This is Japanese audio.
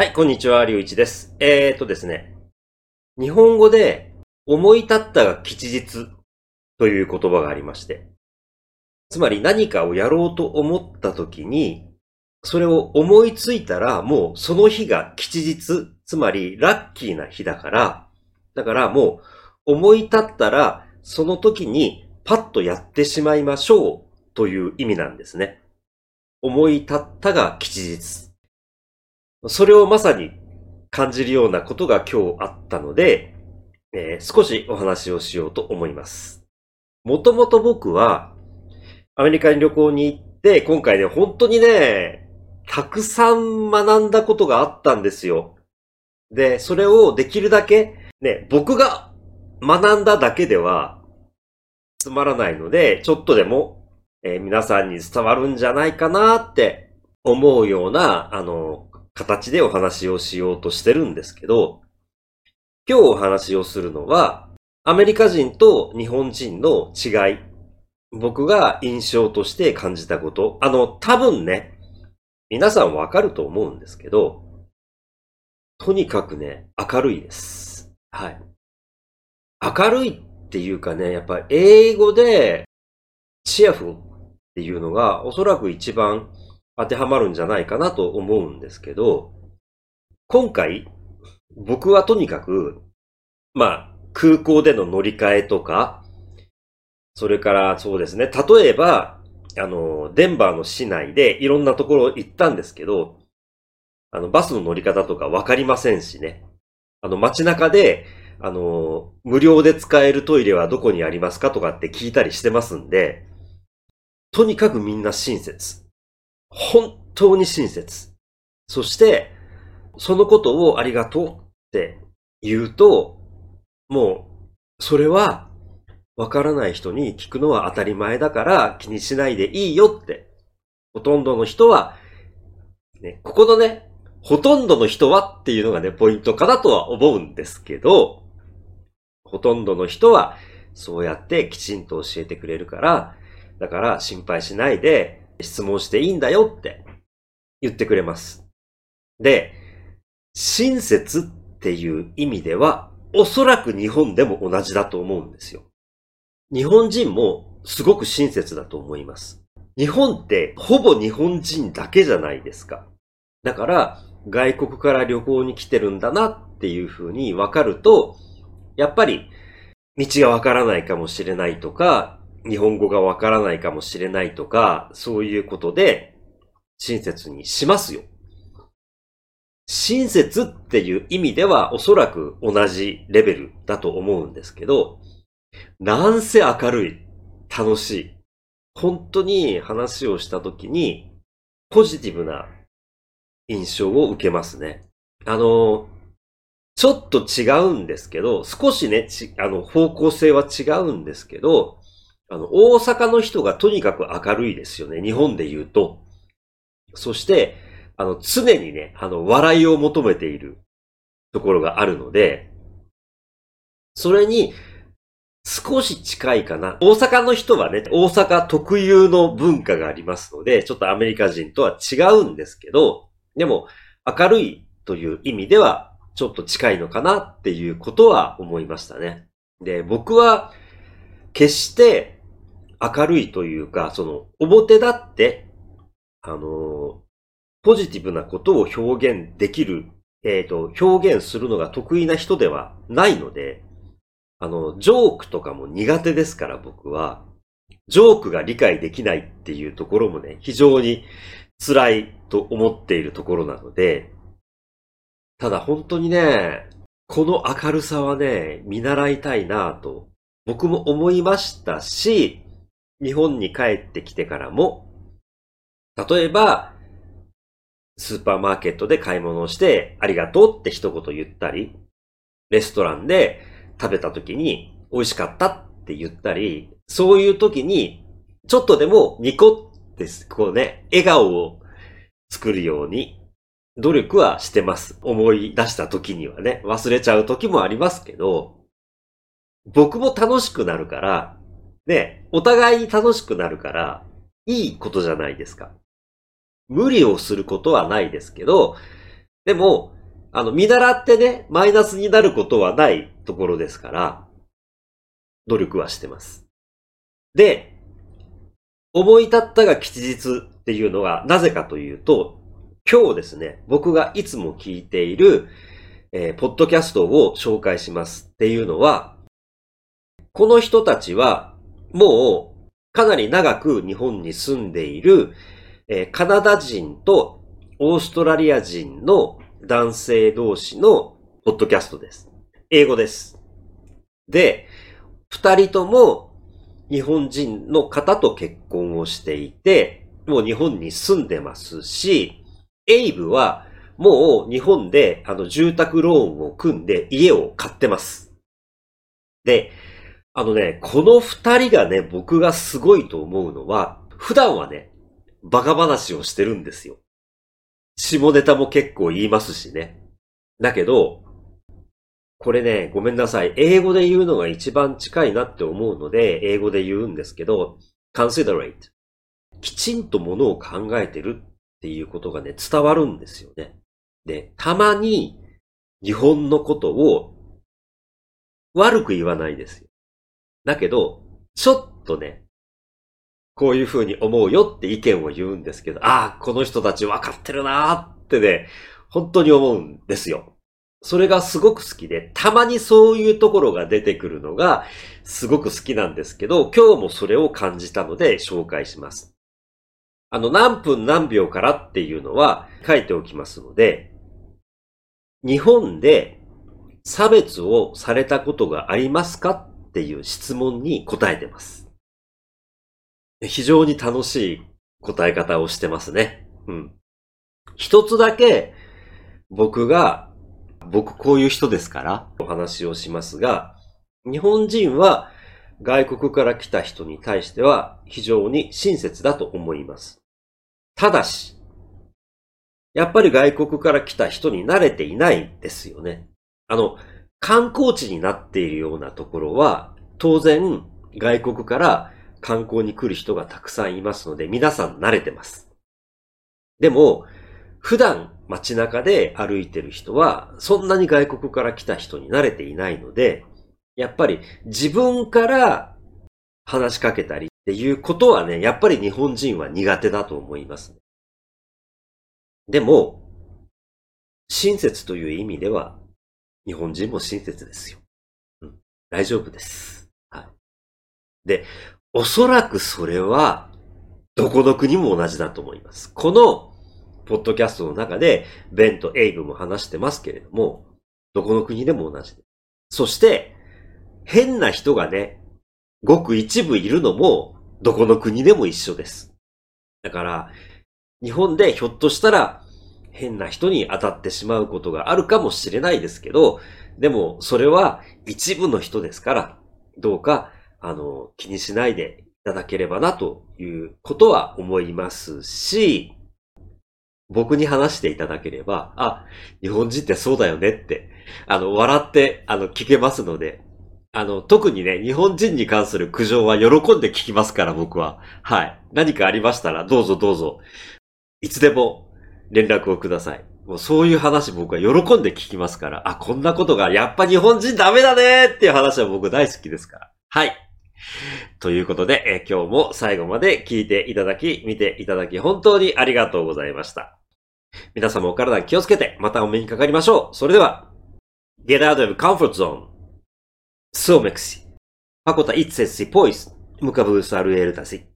はい、こんにちは、りゅういちです。えーとですね、日本語で、思い立ったが吉日という言葉がありまして、つまり何かをやろうと思った時に、それを思いついたら、もうその日が吉日、つまりラッキーな日だから、だからもう思い立ったら、その時にパッとやってしまいましょうという意味なんですね。思い立ったが吉日。それをまさに感じるようなことが今日あったので、えー少しお話をしようと思います。もともと僕はアメリカに旅行に行って、今回ね、本当にね、たくさん学んだことがあったんですよ。で、それをできるだけ、ね、僕が学んだだけではつまらないので、ちょっとでも、えー皆さんに伝わるんじゃないかなって思うような、あの、形でお話をしようとしてるんですけど、今日お話をするのは、アメリカ人と日本人の違い。僕が印象として感じたこと。あの、多分ね、皆さんわかると思うんですけど、とにかくね、明るいです。はい。明るいっていうかね、やっぱ英語で、チアフっていうのがおそらく一番当てはまるんじゃないかなと思うんですけど、今回、僕はとにかく、まあ、空港での乗り換えとか、それからそうですね、例えば、あの、デンバーの市内でいろんなところ行ったんですけど、あの、バスの乗り方とかわかりませんしね。あの、街中で、あの、無料で使えるトイレはどこにありますかとかって聞いたりしてますんで、とにかくみんな親切。本当に親切。そして、そのことをありがとうって言うと、もう、それは、わからない人に聞くのは当たり前だから気にしないでいいよって。ほとんどの人は、ね、ここのね、ほとんどの人はっていうのがね、ポイントかなとは思うんですけど、ほとんどの人は、そうやってきちんと教えてくれるから、だから心配しないで質問していいんだよって言ってくれます。で、親切っていう意味では、おそらく日本でも同じだと思うんですよ。日本人もすごく親切だと思います。日本ってほぼ日本人だけじゃないですか。だから外国から旅行に来てるんだなっていうふうにわかると、やっぱり道がわからないかもしれないとか、日本語がわからないかもしれないとか、そういうことで親切にしますよ。親切っていう意味ではおそらく同じレベルだと思うんですけど、なんせ明るい、楽しい。本当に話をしたときにポジティブな印象を受けますね。あの、ちょっと違うんですけど、少しね、あの、方向性は違うんですけど、あの、大阪の人がとにかく明るいですよね。日本で言うと。そして、あの、常にね、あの、笑いを求めているところがあるので、それに少し近いかな。大阪の人はね、大阪特有の文化がありますので、ちょっとアメリカ人とは違うんですけど、でも、明るいという意味では、ちょっと近いのかなっていうことは思いましたね。で、僕は、決して明るいというか、その、表立って、あの、ポジティブなことを表現できる、えっ、と、表現するのが得意な人ではないので、あの、ジョークとかも苦手ですから僕は、ジョークが理解できないっていうところもね、非常に辛いと思っているところなので、ただ本当にね、この明るさはね、見習いたいなぁと、僕も思いましたし、日本に帰ってきてからも、例えば、スーパーマーケットで買い物をして、ありがとうって一言言ったり、レストランで食べた時に美味しかったって言ったり、そういう時に、ちょっとでもニコって、こうね、笑顔を作るように努力はしてます。思い出した時にはね、忘れちゃう時もありますけど、僕も楽しくなるから、ね、お互いに楽しくなるから、いいことじゃないですか。無理をすることはないですけど、でも、あの、見習ってね、マイナスになることはないところですから、努力はしてます。で、思い立ったが吉日っていうのがなぜかというと、今日ですね、僕がいつも聞いている、えー、ポッドキャストを紹介しますっていうのは、この人たちはもうかなり長く日本に住んでいる、えー、カナダ人とオーストラリア人の男性同士のポッドキャストです。英語です。で、二人とも日本人の方と結婚をしていて、もう日本に住んでますし、エイブはもう日本であの住宅ローンを組んで家を買ってます。で、あのね、この二人がね、僕がすごいと思うのは、普段はね、バカ話をしてるんですよ。下ネタも結構言いますしね。だけど、これね、ごめんなさい。英語で言うのが一番近いなって思うので、英語で言うんですけど、considerate。きちんとものを考えてるっていうことがね、伝わるんですよね。で、たまに日本のことを悪く言わないですよ。だけど、ちょっとね、こういうふうに思うよって意見を言うんですけど、ああ、この人たち分かってるなーってね、本当に思うんですよ。それがすごく好きで、たまにそういうところが出てくるのがすごく好きなんですけど、今日もそれを感じたので紹介します。あの、何分何秒からっていうのは書いておきますので、日本で差別をされたことがありますかっていう質問に答えてます。非常に楽しい答え方をしてますね。うん。一つだけ僕が、僕こういう人ですからお話をしますが、日本人は外国から来た人に対しては非常に親切だと思います。ただし、やっぱり外国から来た人に慣れていないですよね。あの、観光地になっているようなところは、当然外国から観光に来る人がたくさんいますので、皆さん慣れてます。でも、普段街中で歩いてる人は、そんなに外国から来た人に慣れていないので、やっぱり自分から話しかけたりっていうことはね、やっぱり日本人は苦手だと思います。でも、親切という意味では、日本人も親切ですよ。うん、大丈夫です。はい。で、おそらくそれは、どこの国も同じだと思います。この、ポッドキャストの中で、ベンとエイブも話してますけれども、どこの国でも同じで。そして、変な人がね、ごく一部いるのも、どこの国でも一緒です。だから、日本でひょっとしたら、変な人に当たってしまうことがあるかもしれないですけど、でも、それは一部の人ですから、どうかあの、気にしないでいただければなということは思いますし、僕に話していただければ、あ、日本人ってそうだよねって、あの、笑って、あの、聞けますので、あの、特にね、日本人に関する苦情は喜んで聞きますから、僕は。はい。何かありましたら、どうぞどうぞ。いつでも連絡をください。もうそういう話僕は喜んで聞きますから、あ、こんなことがやっぱ日本人ダメだねっていう話は僕大好きですから。はい。ということで、え今日も最後まで聞いていただき、見ていただき、本当にありがとうございました。皆様お体気をつけて、またお目にかかりましょう。それでは、Get out of comfort zone. Sumeksi. Pakota itse pois. Mukavuus alueeltasi.